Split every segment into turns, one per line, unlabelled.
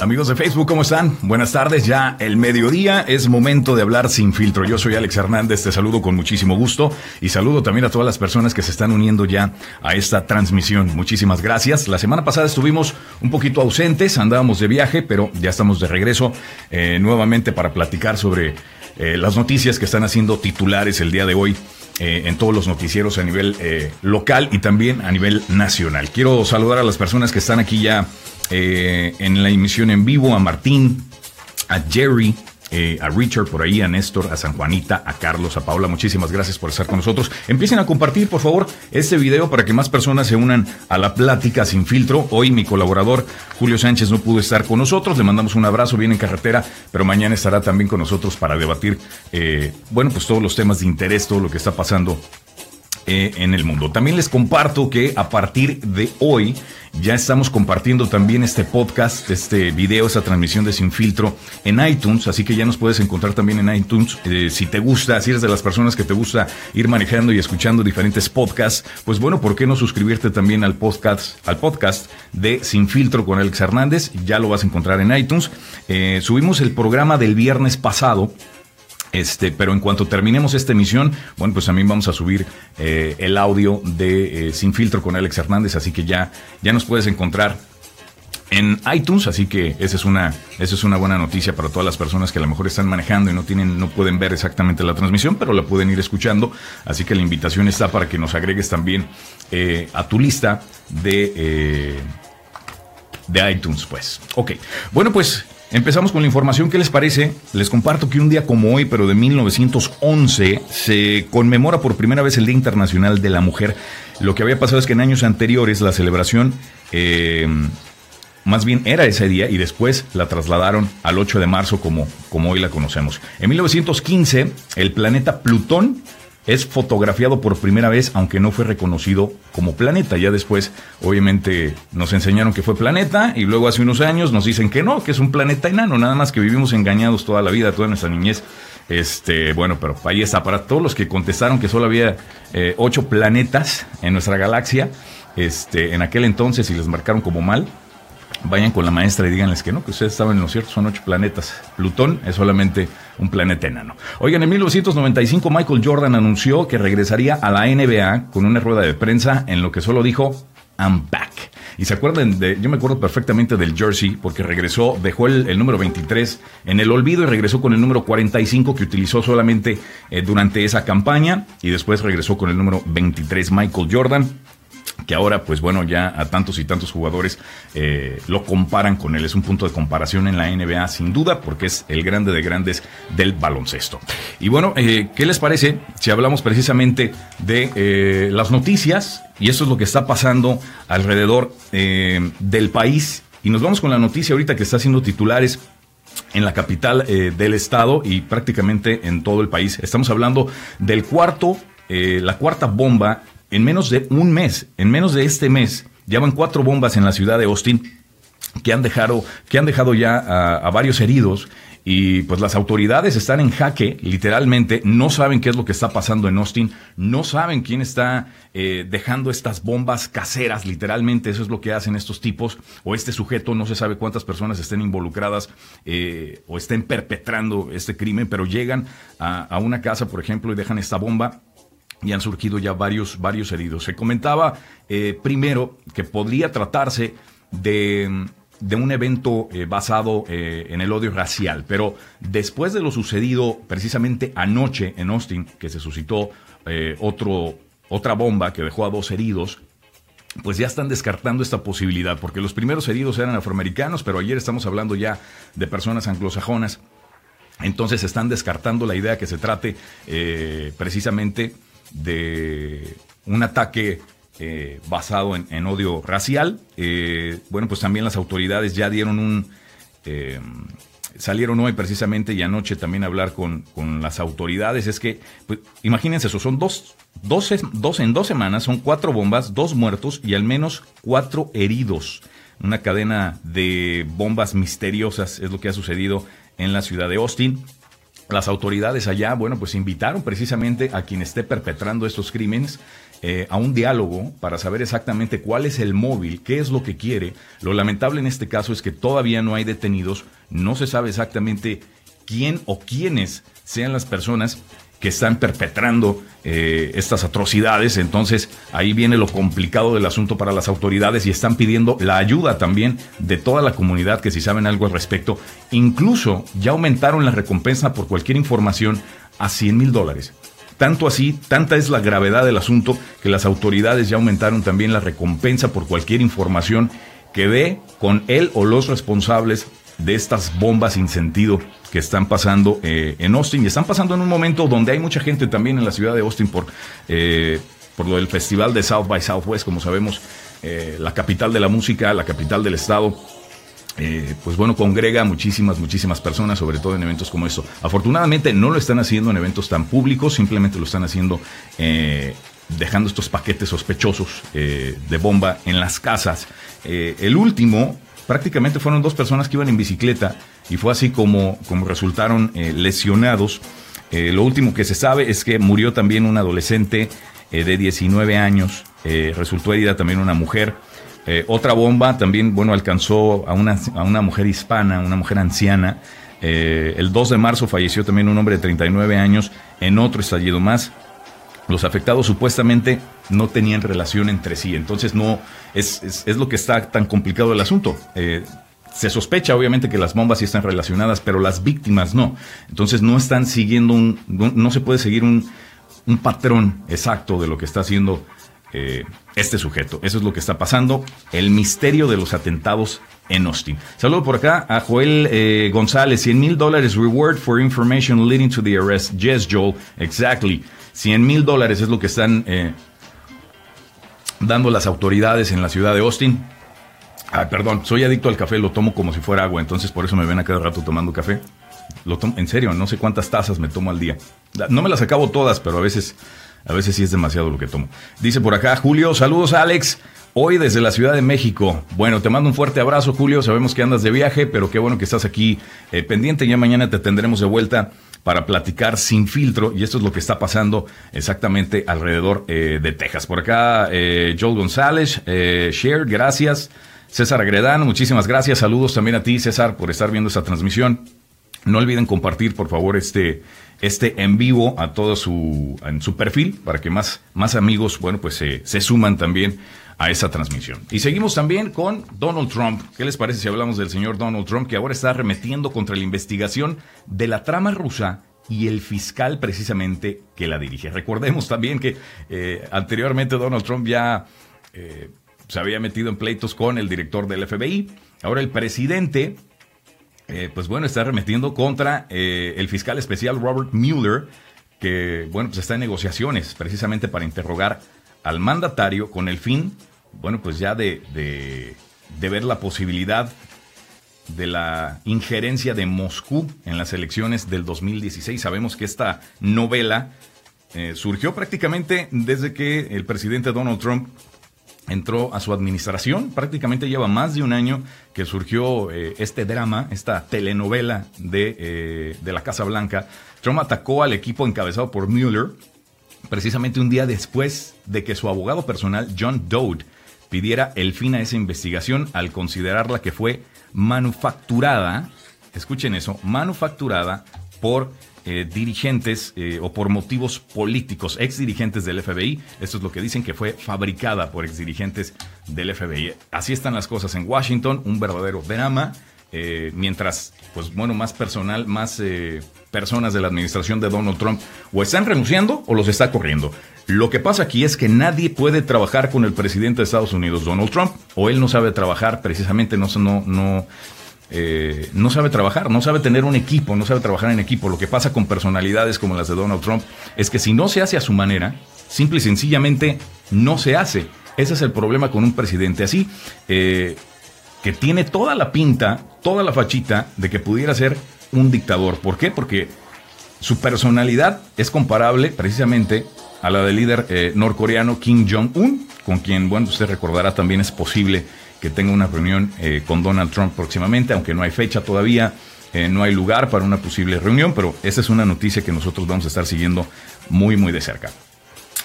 Amigos de Facebook, ¿cómo están? Buenas tardes, ya el mediodía es momento de hablar sin filtro. Yo soy Alex Hernández, te saludo con muchísimo gusto y saludo también a todas las personas que se están uniendo ya a esta transmisión. Muchísimas gracias. La semana pasada estuvimos un poquito ausentes, andábamos de viaje, pero ya estamos de regreso eh, nuevamente para platicar sobre eh, las noticias que están haciendo titulares el día de hoy. Eh, en todos los noticieros a nivel local y también a nivel nacional. Quiero saludar a las personas que están aquí ya eh, en la emisión en vivo, a Martín, a Jerry, eh, a Richard por ahí, a Néstor, a San Juanita, a Carlos, a Paula. Muchísimas gracias por estar con nosotros. Empiecen a compartir, por favor, este video para que más personas se unan a la plática sin filtro. Hoy mi colaborador Julio Sánchez no pudo estar con nosotros. Le mandamos un abrazo, viene en carretera, pero mañana estará también con nosotros para debatir, eh, bueno, pues todos los temas de interés, todo lo que está pasando en el mundo. También les comparto que a partir de hoy ya estamos compartiendo también este podcast, este video, esta transmisión de Sin Filtro en iTunes, así que ya nos puedes encontrar también en iTunes. Eh, si te gusta, si eres de las personas que te gusta ir manejando y escuchando diferentes podcasts, pues bueno, ¿por qué no suscribirte también al podcast, al podcast de Sin Filtro con Alex Hernández? Ya lo vas a encontrar en iTunes. Eh, subimos el programa del viernes pasado este, pero en cuanto terminemos esta emisión, bueno, pues también vamos a subir eh, el audio de eh, Sin Filtro con Alex Hernández, así que ya, ya nos puedes encontrar en iTunes, así que esa es una, esa es una buena noticia para todas las personas que a lo mejor están manejando y no tienen, no pueden ver exactamente la transmisión, pero la pueden ir escuchando. Así que la invitación está para que nos agregues también eh, a tu lista de, de iTunes, pues. Ok. Bueno, pues Empezamos con la información. ¿Qué les parece? Les comparto que un día como hoy, pero de 1911, se conmemora por primera vez el Día Internacional de la Mujer. Lo que había pasado es que en años anteriores la celebración eh, más bien era ese día y después la trasladaron al 8 de marzo como, como hoy la conocemos. En 1915, el planeta Plutón es fotografiado por primera vez, aunque no fue reconocido como planeta. Ya después, obviamente, nos enseñaron que fue planeta y luego hace unos años nos dicen que no, que es un planeta enano, nada más que vivimos engañados toda la vida, toda nuestra niñez. Este, bueno, pero ahí está. Para todos los que contestaron que solo había eh, ocho planetas en nuestra galaxia, este, en aquel entonces y les marcaron como mal, vayan con la maestra y díganles que no, que ustedes estaban en lo cierto, son ocho planetas. Plutón es solamente un planeta enano. Oigan, en 1995 Michael Jordan anunció que regresaría a la NBA con una rueda de prensa en lo que solo dijo, I'm back. Y se acuerdan de, yo me acuerdo perfectamente del jersey porque regresó, dejó el, número 23 en el olvido y regresó con el número 45 que utilizó solamente eh, durante esa campaña y después regresó con el número 23 Michael Jordan que ahora, pues bueno, ya a tantos y tantos jugadores eh, lo comparan con él. Es un punto de comparación en la NBA, sin duda, porque es el grande de grandes del baloncesto. Y bueno, eh, ¿qué les parece si hablamos precisamente de eh, las noticias? Y eso es lo que está pasando alrededor del país. Y nos vamos con la noticia ahorita que está haciendo titulares en la capital del estado y prácticamente en todo el país. Estamos hablando del cuarto, la cuarta bomba en menos de un mes, en menos de este mes, ya van cuatro bombas en la ciudad de Austin que han dejado, que han dejado ya a, varios heridos y pues las autoridades están en jaque, literalmente, no saben qué es lo que está pasando en Austin, no saben quién está eh, dejando estas bombas caseras, literalmente eso es lo que hacen estos tipos, o este sujeto, no se sabe cuántas personas estén involucradas eh, o estén perpetrando este crimen, pero llegan a, a una casa, por ejemplo, y dejan esta bomba y han surgido ya varios, varios heridos. Se comentaba eh, primero que podría tratarse de, un evento eh, basado eh, en el odio racial, pero después de lo sucedido precisamente anoche en Austin, que se suscitó otro, otra bomba que dejó a dos heridos, pues ya están descartando esta posibilidad, porque los primeros heridos eran afroamericanos, pero ayer estamos hablando ya de personas anglosajonas. Entonces están descartando la idea que se trate precisamente de un ataque eh, basado en, odio racial. Eh, bueno, pues también las autoridades ya dieron un... Eh, salieron hoy precisamente y anoche también a hablar con, las autoridades. Es que, pues, imagínense eso, son dos, dos, dos en dos semanas, son cuatro bombas, dos muertos y al menos cuatro heridos. Una cadena de bombas misteriosas es lo que ha sucedido en la ciudad de Austin. Las autoridades allá, bueno, pues invitaron precisamente a quien esté perpetrando estos crímenes eh, a un diálogo para saber exactamente cuál es el móvil, qué es lo que quiere. Lo lamentable en este caso es que todavía no hay detenidos, no se sabe exactamente quién o quiénes sean las personas que están perpetrando eh, estas atrocidades. Entonces ahí viene lo complicado del asunto para las autoridades y están pidiendo la ayuda también de toda la comunidad que si saben algo al respecto. Incluso ya aumentaron la recompensa por cualquier información a 100 mil dólares. Tanto así, tanta es la gravedad del asunto que las autoridades ya aumentaron también la recompensa por cualquier información que dé con él o los responsables de estas bombas sin sentido que están pasando eh, en Austin y están pasando en un momento donde hay mucha gente también en la ciudad de Austin por, eh, por lo del festival de South by Southwest, como sabemos, eh, la capital de la música, la capital del estado. pues bueno, congrega muchísimas, muchísimas personas, sobre todo en eventos como esto. Afortunadamente no lo están haciendo en eventos tan públicos, simplemente lo están haciendo dejando estos paquetes sospechosos de bomba en las casas. el último prácticamente fueron dos personas que iban en bicicleta y fue así como, como resultaron eh, lesionados. Eh, lo último que se sabe es que murió también un adolescente eh, de 19 años, resultó herida también una mujer. otra bomba también, bueno, alcanzó a una, a una mujer hispana, una mujer anciana. el 2 de marzo falleció también un hombre de 39 años en otro estallido más. Los afectados supuestamente no tenían relación entre sí, entonces no es, lo que está tan complicado el asunto. Eh, se sospecha obviamente que las bombas sí están relacionadas, pero las víctimas no. Entonces no están siguiendo un, no, se puede seguir un, patrón exacto de lo que está haciendo eh, este sujeto. Eso es lo que está pasando. El misterio de los atentados en Austin. Saludo por acá a Joel eh, González, 100 mil dólares reward for information leading to the arrest. Yes, Joel, exactly. 100 mil dólares es lo que están eh, dando las autoridades en la ciudad de Austin. Perdón, soy adicto al café, lo tomo como si fuera agua, entonces por eso me ven a cada rato tomando café. Lo tomo, en serio, no sé cuántas tazas me tomo al día. No me las acabo todas, pero a veces, a veces sí es demasiado lo que tomo. Dice por acá Julio, saludos Alex. Hoy desde la Ciudad de México. Bueno, te mando un fuerte abrazo, Julio. Sabemos que andas de viaje, pero qué bueno que estás aquí eh, pendiente. Ya mañana te tendremos de vuelta para platicar sin filtro y esto es lo que está pasando exactamente alrededor eh, de Texas. Por acá, eh, Joel González, eh, Share, gracias. César Agredano, muchísimas gracias. Saludos también a ti, César, por estar viendo esta transmisión. No olviden compartir, por favor, este, este en vivo a todo su, en su perfil para que más, más amigos, bueno, pues se suman también a esa transmisión. Y seguimos también con Donald Trump. ¿Qué les parece si hablamos del señor Donald Trump, que ahora está arremetiendo contra la investigación de la trama rusa y el fiscal precisamente que la dirige? Recordemos también que eh, anteriormente Donald Trump ya eh, se había metido en pleitos con el director del FBI. Ahora el presidente, eh, pues bueno, está arremetiendo contra el fiscal especial Robert Mueller, que bueno, pues está en negociaciones precisamente para interrogar al mandatario con el fin bueno, pues ya de, de, ver la posibilidad de la injerencia de Moscú en las elecciones del 2016. Sabemos que esta novela eh, surgió prácticamente desde que el presidente Donald Trump entró a su administración. Prácticamente lleva más de un año que surgió eh, este drama, esta telenovela de, eh, de la Casa Blanca. Trump atacó al equipo encabezado por Mueller precisamente un día después de que su abogado personal, John Dode, pidiera el fin a esa investigación al considerarla que fue manufacturada, escuchen eso, manufacturada por eh, dirigentes eh, o por motivos políticos, ex dirigentes del FBI. Esto es lo que dicen que fue fabricada por ex dirigentes del FBI. Así están las cosas en Washington, un verdadero drama. Eh, mientras, pues bueno, más personal, más personas de la administración de Donald Trump o están renunciando o los está corriendo. Lo que pasa aquí es que nadie puede trabajar con el presidente de Estados Unidos, Donald Trump, o él no sabe trabajar, precisamente no, no, no, eh, no sabe trabajar, no sabe tener un equipo, no sabe trabajar en equipo. Lo que pasa con personalidades como las de Donald Trump es que si no se hace a su manera, simple y sencillamente no se hace. Ese es el problema con un presidente así, eh, que tiene toda la pinta, toda la fachita de que pudiera ser un dictador. ¿Por qué? Porque su personalidad es comparable precisamente a la del líder eh, norcoreano Kim Jong-un, con quien, bueno, usted recordará también es posible que tenga una reunión eh, con Donald Trump próximamente, aunque no hay fecha todavía, eh, no hay lugar para una posible reunión, pero esa es una noticia que nosotros vamos a estar siguiendo muy, muy de cerca.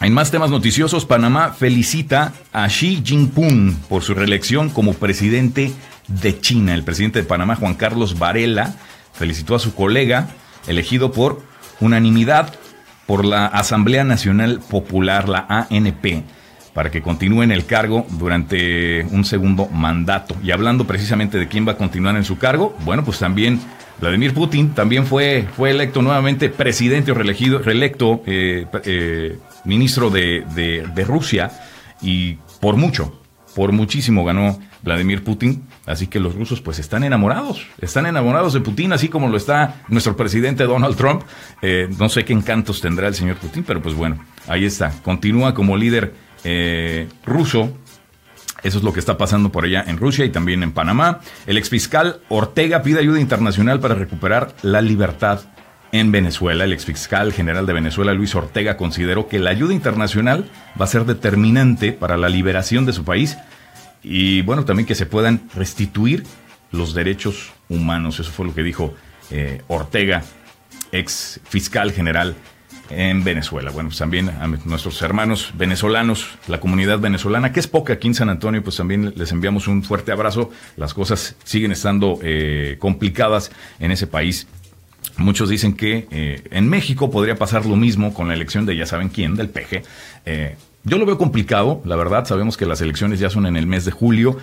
En más temas noticiosos, Panamá felicita a Xi Jinping por su reelección como presidente de China. El presidente de Panamá, Juan Carlos Varela, felicitó a su colega, elegido por unanimidad por la Asamblea Nacional Popular, la ANP, para que continúe en el cargo durante un segundo mandato. Y hablando precisamente de quién va a continuar en su cargo, bueno, pues también Vladimir Putin también fue, fue electo nuevamente presidente o reelegido, reelecto eh, eh, ministro de, de, Rusia y por mucho, por muchísimo ganó Vladimir Putin. Así que los rusos pues están enamorados, están enamorados de Putin, así como lo está nuestro presidente Donald Trump. Eh, no sé qué encantos tendrá el señor Putin, pero pues bueno, ahí está. Continúa como líder ruso eso es lo que está pasando por allá en Rusia y también en Panamá. El exfiscal Ortega pide ayuda internacional para recuperar la libertad en Venezuela. El exfiscal general de Venezuela, Luis Ortega, consideró que la ayuda internacional va a ser determinante para la liberación de su país y, bueno, también que se puedan restituir los derechos humanos. Eso fue lo que dijo eh, Ortega, ex fiscal general en Venezuela. Bueno, pues también a nuestros hermanos venezolanos, la comunidad venezolana, que es poca aquí en San Antonio, pues también les enviamos un fuerte abrazo. Las cosas siguen estando eh, complicadas en ese país. Muchos dicen que eh, en México podría pasar lo mismo con la elección de ya saben quién, del PG. Eh, yo lo veo complicado, la verdad, sabemos que las elecciones ya son en el mes de julio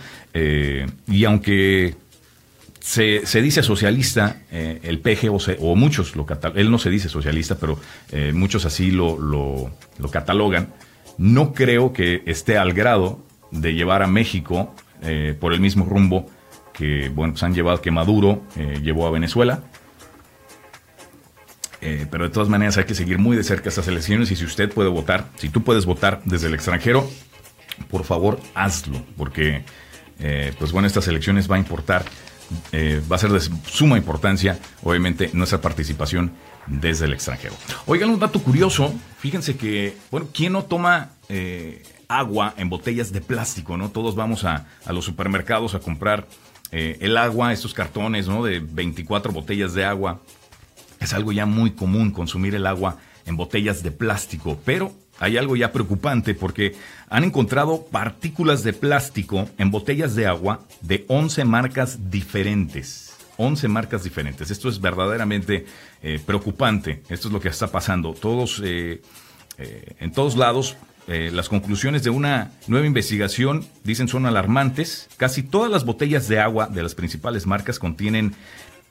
y aunque se, dice socialista, eh, el PG, o, muchos lo catalogan, él no se dice socialista, pero eh, muchos así lo, lo, catalogan. No creo que esté al grado de llevar a México eh, por el mismo rumbo que bueno, pues han llevado, que Maduro llevó a Venezuela. Pero de todas maneras hay que seguir muy de cerca estas elecciones y si usted puede votar, si tú puedes votar desde el extranjero, por favor hazlo, porque pues bueno, estas elecciones va a importar eh, va a ser de suma importancia, obviamente, nuestra participación desde el extranjero. Oigan, un dato curioso, fíjense que, bueno, ¿quién no toma eh, agua en botellas de plástico, no? Todos vamos a, los supermercados a comprar eh, el agua, estos cartones, ¿no? De 24 botellas de agua. Es algo ya muy común consumir el agua en botellas de plástico, pero hay algo ya preocupante porque han encontrado partículas de plástico en botellas de agua de 11 marcas diferentes. 11 marcas diferentes. Esto es verdaderamente eh, preocupante. Esto es lo que está pasando. Todos, eh, eh, en todos lados, las conclusiones de una nueva investigación dicen son alarmantes. Casi todas las botellas de agua de las principales marcas contienen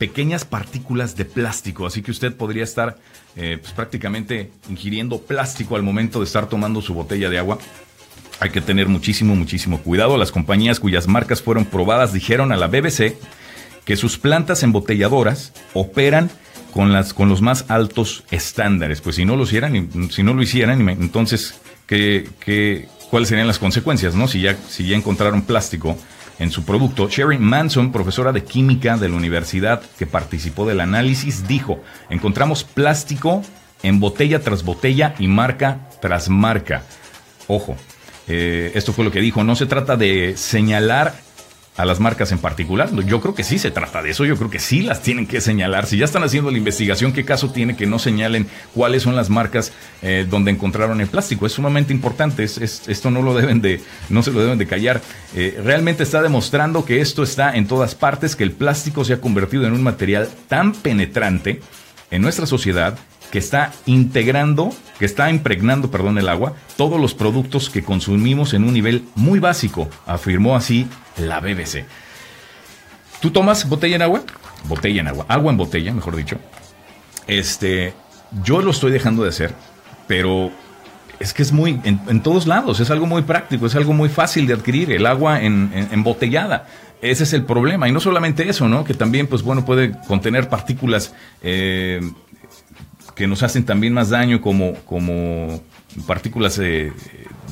pequeñas partículas de plástico, así que usted podría estar eh, pues, prácticamente ingiriendo plástico al momento de estar tomando su botella de agua. Hay que tener muchísimo, muchísimo cuidado. Las compañías cuyas marcas fueron probadas dijeron a la BBC que sus plantas embotelladoras operan con, las, con los más altos estándares. Pues si no lo hicieran, si no lo hicieran, entonces, ¿qué, qué, cuáles serían las consecuencias? ¿no? Si, ya, si ya encontraron plástico en su producto. Sherry Manson, profesora de química de la universidad que participó del análisis, dijo, encontramos plástico en botella tras botella y marca tras marca. Ojo, eh, esto fue lo que dijo, no se trata de señalar a las marcas en particular. Yo creo que sí se trata de eso, yo creo que sí las tienen que señalar. Si ya están haciendo la investigación, ¿qué caso tiene que no señalen cuáles son las marcas eh, donde encontraron el plástico? Es sumamente importante, esto no lo deben de, no se lo deben de callar. Eh, realmente está demostrando que esto está en todas partes, que el plástico se ha convertido en un material tan penetrante en nuestra sociedad que está integrando, que está impregnando, perdón, el agua, todos los productos que consumimos en un nivel muy básico, afirmó así la BBC. ¿Tú tomas botella en agua? Botella en agua, agua en botella, mejor dicho. Este, yo lo estoy dejando de hacer, pero es que es muy, en, todos lados, es algo muy práctico, es algo muy fácil de adquirir, el agua en, embotellada. Ese es el problema. Y no solamente eso, ¿no? Que también, pues bueno, puede contener partículas eh, que nos hacen también más daño como, como partículas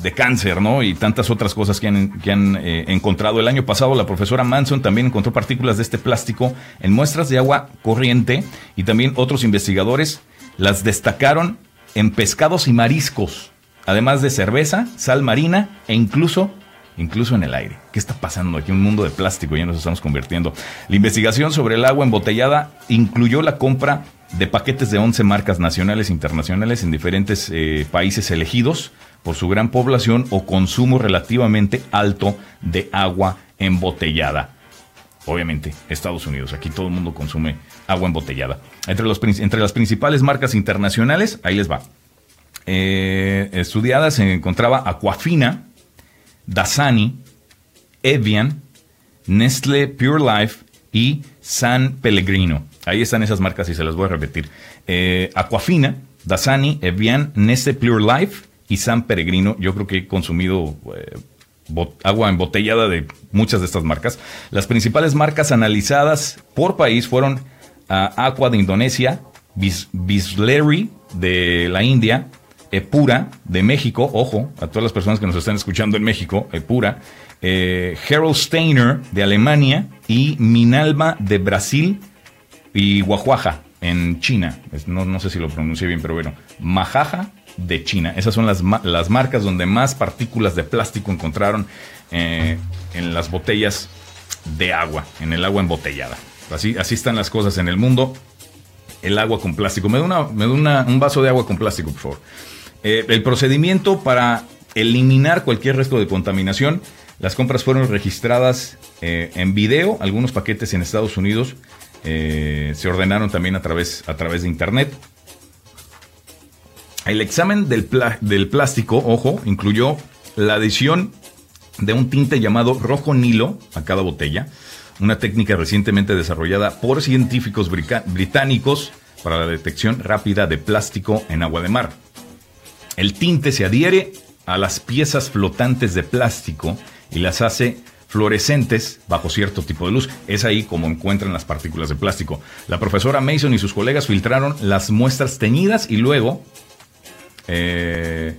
de, cáncer, ¿no? Y tantas otras cosas que han, que han eh, encontrado. El año pasado la profesora Manson también encontró partículas de este plástico en muestras de agua corriente y también otros investigadores las destacaron en pescados y mariscos, además de cerveza, sal marina e incluso incluso en el aire. ¿Qué está pasando aquí? Un mundo de plástico, ya nos estamos convirtiendo. La investigación sobre el agua embotellada incluyó la compra de paquetes de 11 marcas nacionales e internacionales en diferentes eh, países elegidos por su gran población o consumo relativamente alto de agua embotellada. Obviamente, Estados Unidos, aquí todo el mundo consume agua embotellada. Entre, los, entre las principales marcas internacionales, ahí les va. Eh, estudiada se encontraba Aquafina, Dasani, Evian, Nestle Pure Life y San Pellegrino. Ahí están esas marcas y se las voy a repetir. Eh, Aquafina, Dasani, Evian, Nestle Pure Life y San Peregrino. Yo creo que he consumido eh, agua embotellada de muchas de estas marcas. Las principales marcas analizadas por país fueron ah, Aqua de Indonesia, Bisleri de la India, Epura de México, ojo, a todas las personas que nos están escuchando en México, Epura, eh, Harold Steiner de Alemania y Minalba de Brasil y Guajuaja en China. No, no sé si lo pronuncié bien, pero bueno, Majaja de China. Esas son las, las marcas donde más partículas de plástico encontraron eh, en las botellas de agua, en el agua embotellada. Así, así están las cosas en el mundo. El agua con plástico. Me da, una, me da un vaso de agua con plástico, por favor. Eh, el procedimiento para eliminar cualquier resto de contaminación. Las compras fueron registradas eh, en video. Algunos paquetes en Estados Unidos se ordenaron también a través, a través de Internet. El examen del plástico, ojo, incluyó la adición de un tinte llamado rojo nilo a cada botella, una técnica recientemente desarrollada por científicos británicos para la detección rápida de plástico en agua de mar. El tinte se adhiere a las piezas flotantes de plástico y las hace fluorescentes bajo cierto tipo de luz. Es ahí como encuentran las partículas de plástico. La profesora Mason y sus colegas filtraron las muestras teñidas y luego eh,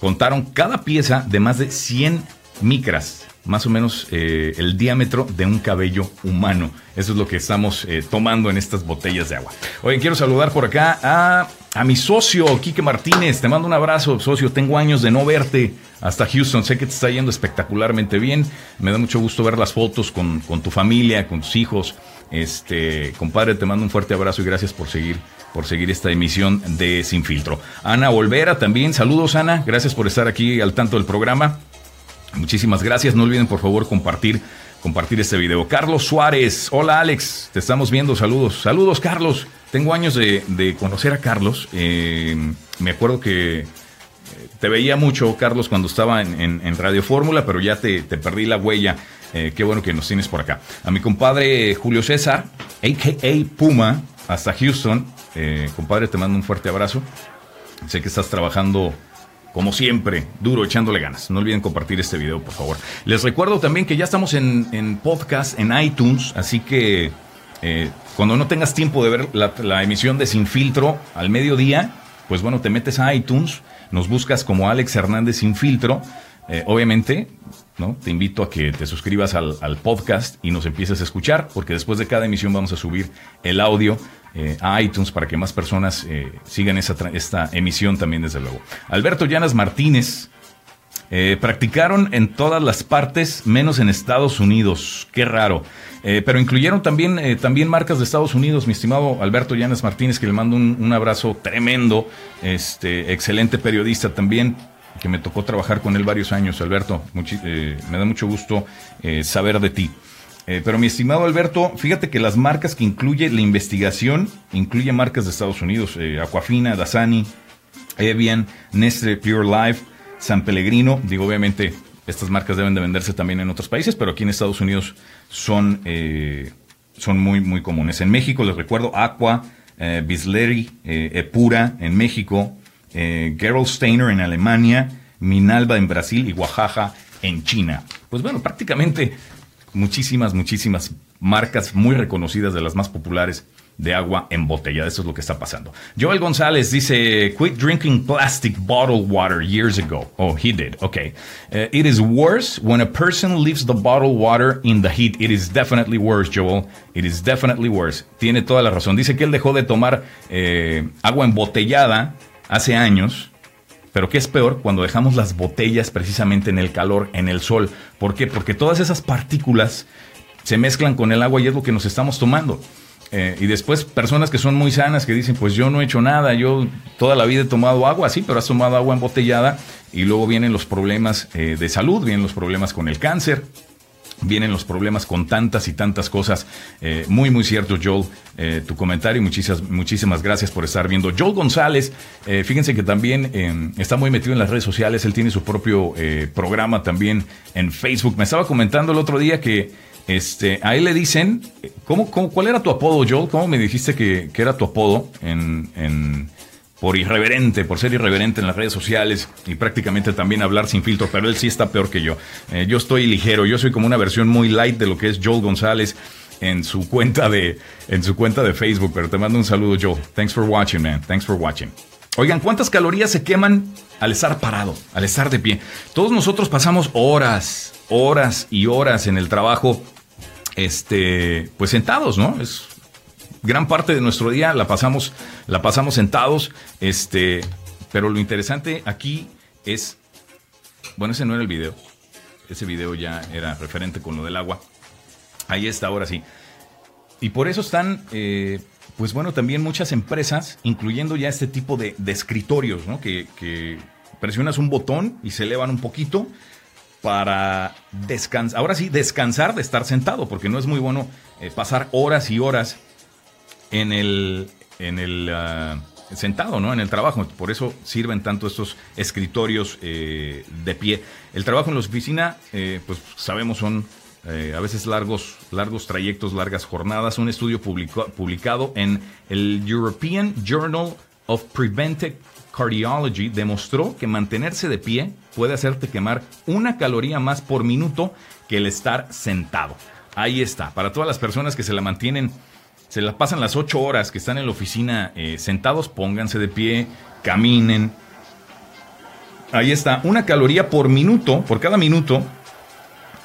contaron cada pieza de más de 100 micras, más o menos eh, el diámetro de un cabello humano. Eso es lo que estamos eh, tomando en estas botellas de agua. Oye, quiero saludar por acá a, a mi socio, Quique Martínez. Te mando un abrazo, socio. Tengo años de no verte hasta Houston. Sé que te está yendo espectacularmente bien. Me da mucho gusto ver las fotos con, con tu familia, con tus hijos. Este, compadre, te mando un fuerte abrazo y gracias por seguir por seguir esta emisión de Sin Filtro. Ana Olvera también, saludos Ana, gracias por estar aquí al tanto del programa. Muchísimas gracias, no olviden por favor compartir compartir este video. Carlos Suárez, hola Alex, te estamos viendo, saludos. Saludos Carlos, tengo años de, conocer a Carlos. Eh, me acuerdo que te veía mucho, Carlos, cuando estaba en, Radio Fórmula, pero ya te, perdí la huella. Eh, qué bueno que nos tienes por acá. A mi compadre Julio César, a.k.a. Puma, hasta Houston. Eh, compadre, te mando un fuerte abrazo. Sé que estás trabajando como siempre, duro, echándole ganas. No olviden compartir este video, por favor. Les recuerdo también que ya estamos en, podcast, en iTunes, así que eh, cuando no tengas tiempo de ver la, emisión de Sin Filtro al mediodía, pues bueno, te metes a iTunes, nos buscas como Alex Hernández Sin Filtro. Eh, obviamente, ¿no? Te invito a que te suscribas al, podcast y nos empieces a escuchar, porque después de cada emisión vamos a subir el audio eh, a iTunes para que más personas eh, sigan esa esta emisión también, desde luego. Alberto Llanas Martínez. Practicaron en todas las partes, menos en Estados Unidos. Qué raro. Pero incluyeron también, también marcas de Estados Unidos, mi estimado Alberto Llanas Martínez, que le mando un, abrazo tremendo. Este, excelente periodista también que me tocó trabajar con él varios años, Alberto. Eh, me da mucho gusto eh, saber de ti. Eh, pero mi estimado Alberto, fíjate que las marcas que incluye la investigación, incluye marcas de Estados Unidos, Aquafina, Dasani, Evian, Nestle Pure Life, San Pellegrino. Digo, obviamente, estas marcas deben de venderse también en otros países, pero aquí en Estados Unidos son, son muy, muy comunes. En México, les recuerdo, Aqua, Bisleri, Epura en México, eh, Gerald Steiner en Alemania, Minalba en Brasil y Oaxaca en China. Pues bueno, prácticamente muchísimas, muchísimas marcas muy reconocidas de las más populares de agua embotellada. Eso es lo que está pasando. Joel González dice, quit drinking plastic bottled water years ago. Oh, he did. Okay. Uh, it is worse when a person leaves the bottled water in the heat. It is definitely worse, Joel. It is definitely worse. Tiene toda la razón. Dice que él dejó de tomar eh, agua embotellada hace años, pero ¿qué es peor? Cuando dejamos las botellas precisamente en el calor, en el sol. ¿Por qué? Porque todas esas partículas se mezclan con el agua y es lo que nos estamos tomando. Eh, y después personas que son muy sanas que dicen, pues yo no he hecho nada, yo toda la vida he tomado agua, sí, pero has tomado agua embotellada y luego vienen los problemas eh, de salud, vienen los problemas con el cáncer, vienen los problemas con tantas y tantas cosas. Eh, muy, muy cierto, Joel, tu comentario. Muchísimas, muchísimas gracias por estar viendo. Joel González, fíjense que también está muy metido en las redes sociales. Él tiene su propio programa también en Facebook. Me estaba comentando el otro día que este, a él le dicen, ¿cómo, cómo, cuál era tu apodo, Joel? ¿Cómo me dijiste que, que era tu apodo en, en por irreverente, por ser irreverente en las redes sociales y prácticamente también hablar sin filtro, pero él sí está peor que yo. Eh, yo estoy ligero, yo soy como una versión muy light de lo que es Joel González en su cuenta de, en su cuenta de Facebook, pero te mando un saludo, Joel. Thanks for watching, man. Thanks for watching. Oigan, ¿cuántas calorías se queman al estar parado, al estar de pie? Todos nosotros pasamos horas, horas y horas en el trabajo, este, pues sentados, ¿no? Es gran parte de nuestro día la pasamos, la pasamos sentados, este, pero lo interesante aquí es, bueno, ese no era el video, ese video ya era referente con lo del agua. Ahí está, ahora sí. Y por eso están, eh, pues bueno, también muchas empresas, incluyendo ya este tipo de, escritorios, ¿no? Que, que, presionas un botón y se elevan un poquito para descansar. Ahora sí, descansar de estar sentado, porque no es muy bueno eh, pasar horas y horas en el, en el ah, sentado, ¿no? En el trabajo. Por eso sirven tanto estos escritorios eh, de pie. El trabajo en la oficina, eh, pues sabemos, son a veces largos, largos trayectos, largas jornadas. Un estudio publicado en el European Journal of Preventive Cardiology demostró que mantenerse de pie puede hacerte quemar una caloría más por minuto que el estar sentado. Ahí está. Para todas las personas que se la mantienen se la pasan las ocho horas que están en la oficina eh, sentados, pónganse de pie, caminen. Ahí está, una caloría por minuto, por cada minuto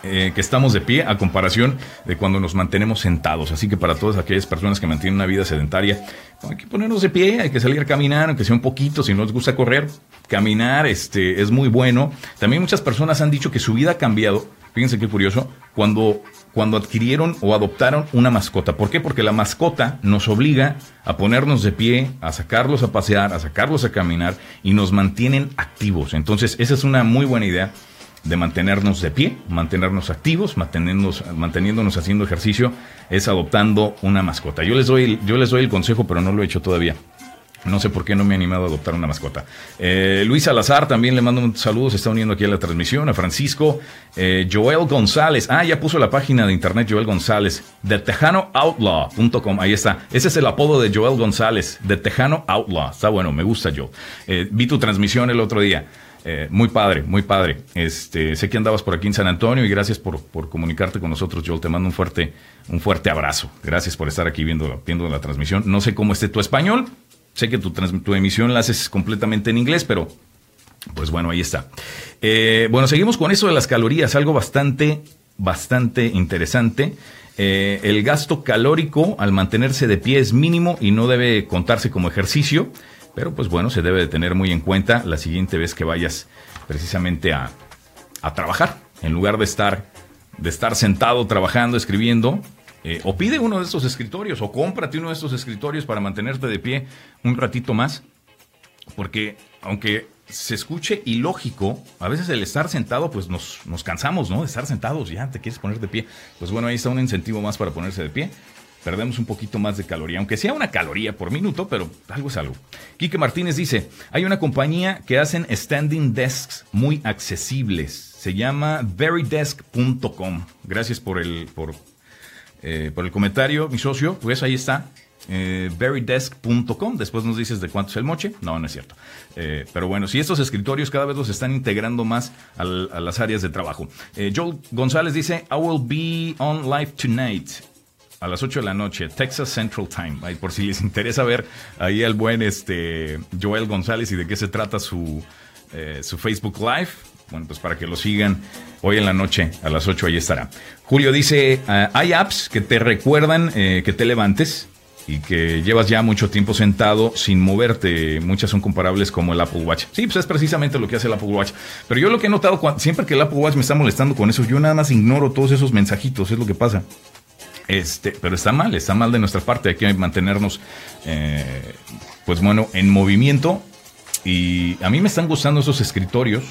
eh, que estamos de pie a comparación de cuando nos mantenemos sentados. Así que para todas aquellas personas que mantienen una vida sedentaria, hay que ponernos de pie, hay que salir a caminar, aunque sea un poquito, si no les gusta correr, caminar este, es muy bueno. También muchas personas han dicho que su vida ha cambiado, fíjense qué curioso, cuando cuando adquirieron o adoptaron una mascota. ¿Por qué? Porque la mascota nos obliga a ponernos de pie, a sacarlos a pasear, a sacarlos a caminar y nos mantienen activos. Entonces, esa es una muy buena idea de mantenernos de pie, mantenernos activos, manteniéndonos, manteniéndonos haciendo ejercicio, es adoptando una mascota. Yo les doy, yo les doy el consejo, pero no lo he hecho todavía. No sé por qué no me he animado a adoptar una mascota. Eh, Luis Salazar también le mando un saludo, se está uniendo aquí a la transmisión. A Francisco. Eh, Joel González. Ah, ya puso la página de internet Joel González. De TejanoOutlaw.com. Ahí está. Ese es el apodo de Joel González. De Tejano Outlaw. Está bueno, me gusta yo. Eh, vi tu transmisión el otro día. Muy padre, muy padre. Este, sé que andabas por aquí en San Antonio y gracias por, por, comunicarte con nosotros, Joel. Te mando un fuerte, un fuerte abrazo. Gracias por estar aquí viendo, viendo la transmisión. No sé cómo esté tu español, Sé que tu, tu emisión la haces completamente en inglés, pero pues bueno, ahí está. Eh, bueno, seguimos con eso de las calorías, algo bastante, bastante interesante. Eh, el gasto calórico al mantenerse de pie es mínimo y no debe contarse como ejercicio, pero pues bueno, se debe de tener muy en cuenta la siguiente vez que vayas precisamente a, a trabajar, en lugar de estar, de estar sentado trabajando, escribiendo, eh, o pide uno de estos escritorios o cómprate uno de estos escritorios para mantenerte de pie un ratito más. Porque aunque se escuche ilógico, a veces el estar sentado, pues nos, nos cansamos, ¿no? De estar sentados, ya te quieres poner de pie. Pues bueno, ahí está un incentivo más para ponerse de pie. Perdemos un poquito más de caloría, aunque sea una caloría por minuto, pero algo es algo. Quique Martínez dice, hay una compañía que hacen standing desks muy accesibles. Se llama verydesk.com. Gracias por, el, eh, por el comentario, mi socio, pues ahí está. Eh, verydesk.com. Después nos dices de cuánto es el moche. No, no es cierto. Eh, pero bueno, si estos escritorios cada vez los están integrando más a las áreas de trabajo. Eh, Joel González dice: I will be on live tonight. A las 8 de la noche, Texas Central Time. Ahí, por si les interesa ver ahí el buen este, Joel González y de qué se trata su, su Facebook Live. Bueno, pues para que lo sigan hoy en la noche a las 8 ahí estará. Julio dice, ah, hay apps que te recuerdan eh, que te levantes y que llevas ya mucho tiempo sentado sin moverte. Muchas son comparables como el Apple Watch. Sí, pues es precisamente lo que hace el Apple Watch. Pero yo lo que he notado, siempre que el Apple Watch me está molestando con eso, yo nada más ignoro todos esos mensajitos, es lo que pasa. Este, pero está mal, está mal de nuestra parte. Hay que mantenernos, eh, pues bueno, en movimiento. Y a mí me están gustando esos escritorios.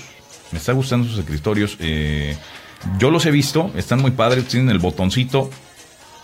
Me están gustando esos escritorios. Eh, yo los he visto, están muy padres, tienen el botoncito.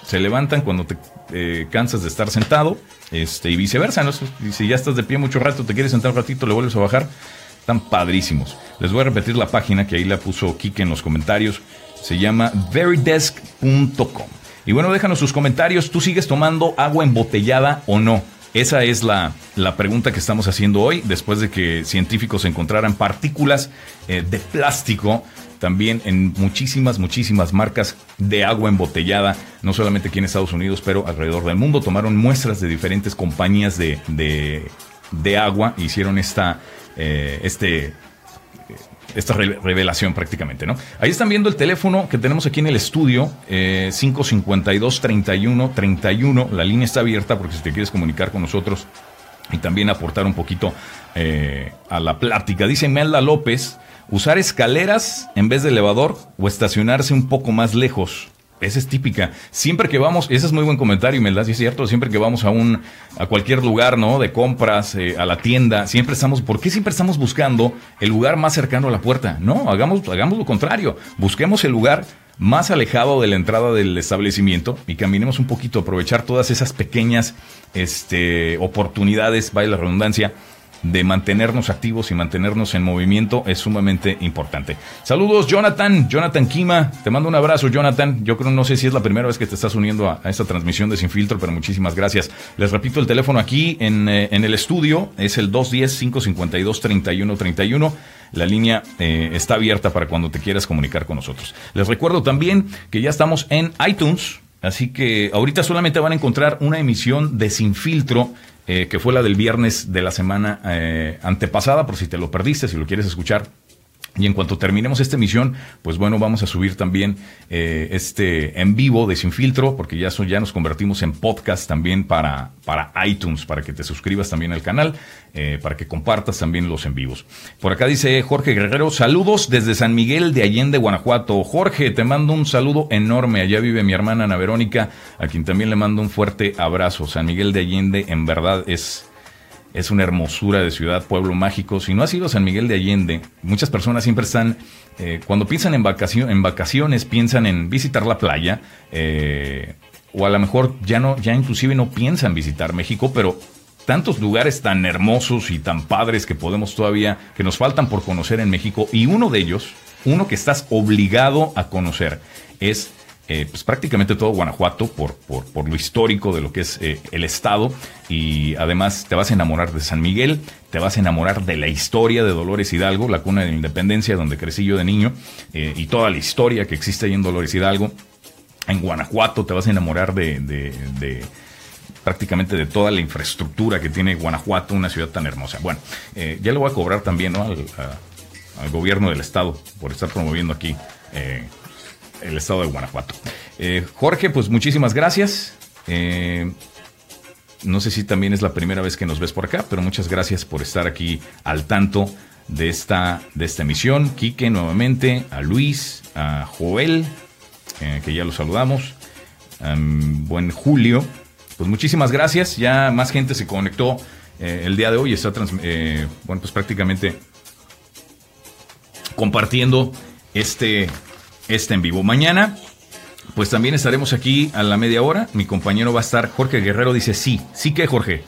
Se levantan cuando te eh, cansas de estar sentado. Este, y viceversa. Si ya estás de pie mucho rato, te quieres sentar un ratito, le vuelves a bajar. Están padrísimos. Les voy a repetir la página que ahí la puso Kike en los comentarios. Se llama verydesk.com. Y bueno, déjanos sus comentarios. ¿Tú sigues tomando agua embotellada o no? Esa es la, pregunta que estamos haciendo hoy, después de que científicos encontraran partículas eh, de plástico también en muchísimas, muchísimas marcas de agua embotellada, no solamente aquí en Estados Unidos, pero alrededor del mundo. Tomaron muestras de diferentes compañías de, de, agua e hicieron esta, eh, este esta revelación prácticamente, ¿no? Ahí están viendo el teléfono que tenemos aquí en el estudio, 552-3131. La línea está abierta porque si te quieres comunicar con nosotros y también aportar un poquito eh, a la plática. Dice Melda López, usar escaleras en vez de elevador o estacionarse un poco más lejos. Esa es típica. Siempre que vamos, ese es muy buen comentario, Melda, sí es cierto, siempre que vamos a un, a cualquier lugar, ¿no? De compras, eh, a la tienda, siempre estamos, ¿por qué siempre estamos buscando el lugar más cercano a la puerta? No, hagamos, hagamos lo contrario. Busquemos el lugar más alejado de la entrada del establecimiento y caminemos un poquito, aprovechar todas esas pequeñas, este, oportunidades, vaya la redundancia, de mantenernos activos y mantenernos en movimiento es sumamente importante. Saludos, Jonathan, Jonathan Kima, te mando un abrazo, Jonathan. Yo creo, no sé si es la primera vez que te estás uniendo a, esta transmisión de Sin Filtro, pero muchísimas gracias. Les repito el teléfono aquí en, eh, el estudio, es el 210-552-3131. La línea eh, está abierta para cuando te quieras comunicar con nosotros. Les recuerdo también que ya estamos en iTunes, así que ahorita solamente van a encontrar una emisión de Sin Filtro eh, que fue la del viernes de la semana eh, antepasada, por si te lo perdiste, si lo quieres escuchar, y en cuanto terminemos esta emisión, pues bueno, vamos a subir también eh, este en vivo de Sin Filtro, porque ya, ya nos convertimos en podcast también para, para iTunes, para que te suscribas también al canal, eh, para que compartas también los en vivos. Por acá dice Jorge Guerrero, saludos desde San Miguel de Allende, Guanajuato. Jorge, te mando un saludo enorme. Allá vive mi hermana Ana Verónica, a quien también le mando un fuerte abrazo. San Miguel de Allende en verdad es es una hermosura de ciudad, pueblo mágico. Si no has ido a San Miguel de Allende, muchas personas siempre están, eh, cuando piensan en, vacación, en vacaciones, piensan en visitar la playa, eh, o a lo mejor ya no, ya inclusive no piensan visitar México, pero tantos lugares tan hermosos y tan padres que podemos todavía, que nos faltan por conocer en México, y uno de ellos, uno que estás obligado a conocer, es eh, pues prácticamente todo Guanajuato por, por, lo histórico de lo que es eh, el estado y además te vas a enamorar de San Miguel, te vas a enamorar de la historia de Dolores Hidalgo, la cuna de la independencia donde crecí yo de niño eh, y toda la historia que existe ahí en Dolores Hidalgo. En Guanajuato te vas a enamorar de, prácticamente de toda la infraestructura que tiene Guanajuato, una ciudad tan hermosa. Bueno, ya le voy a cobrar también al, al, gobierno del estado por estar promoviendo aquí el estado de Guanajuato. Eh, Jorge, pues muchísimas gracias. Eh, no sé si también es la primera vez que nos ves por acá, pero muchas gracias por estar aquí al tanto de esta, de esta emisión. Quique nuevamente, a Luis, a Joel, eh, que ya lo saludamos. buen Julio. Pues muchísimas gracias. Ya más gente se conectó el día de hoy. Está bueno, pues prácticamente compartiendo este, este en vivo. Mañana, pues también estaremos aquí a la media hora. Mi compañero va a estar, Jorge Guerrero dice sí. ¿Sí que, Jorge?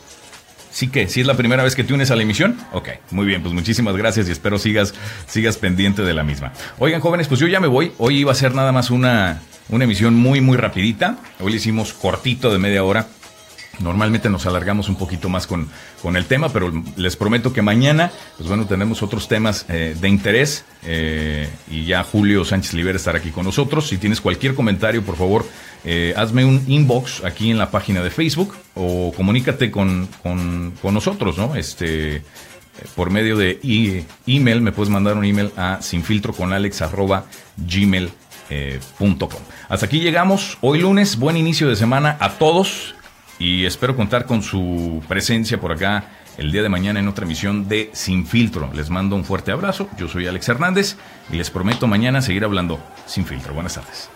¿Sí que? ¿Sí es la primera vez que te unes a la emisión? Ok, muy bien, pues muchísimas gracias y espero sigas, sigas pendiente de la misma. Oigan, jóvenes, pues yo ya me voy. Hoy iba a ser nada más una, una emisión muy, muy rapidita. Hoy le hicimos cortito de media hora Normalmente nos alargamos un poquito más con, con, el tema, pero les prometo que mañana, pues bueno, tenemos otros temas eh, de interés eh, y ya Julio Sánchez Libera estará aquí con nosotros. Si tienes cualquier comentario, por favor, eh, hazme un inbox aquí en la página de Facebook o comunícate con, con, con nosotros, ¿no? Este, por medio de email, me puedes mandar un email a sinfiltroconalex.gmail.com. Hasta aquí llegamos. Hoy lunes, buen inicio de semana a todos y espero contar con su presencia por acá el día de mañana en otra emisión de Sin Filtro. Les mando un fuerte abrazo. Yo soy Alex Hernández y les prometo mañana seguir hablando Sin Filtro. Buenas tardes.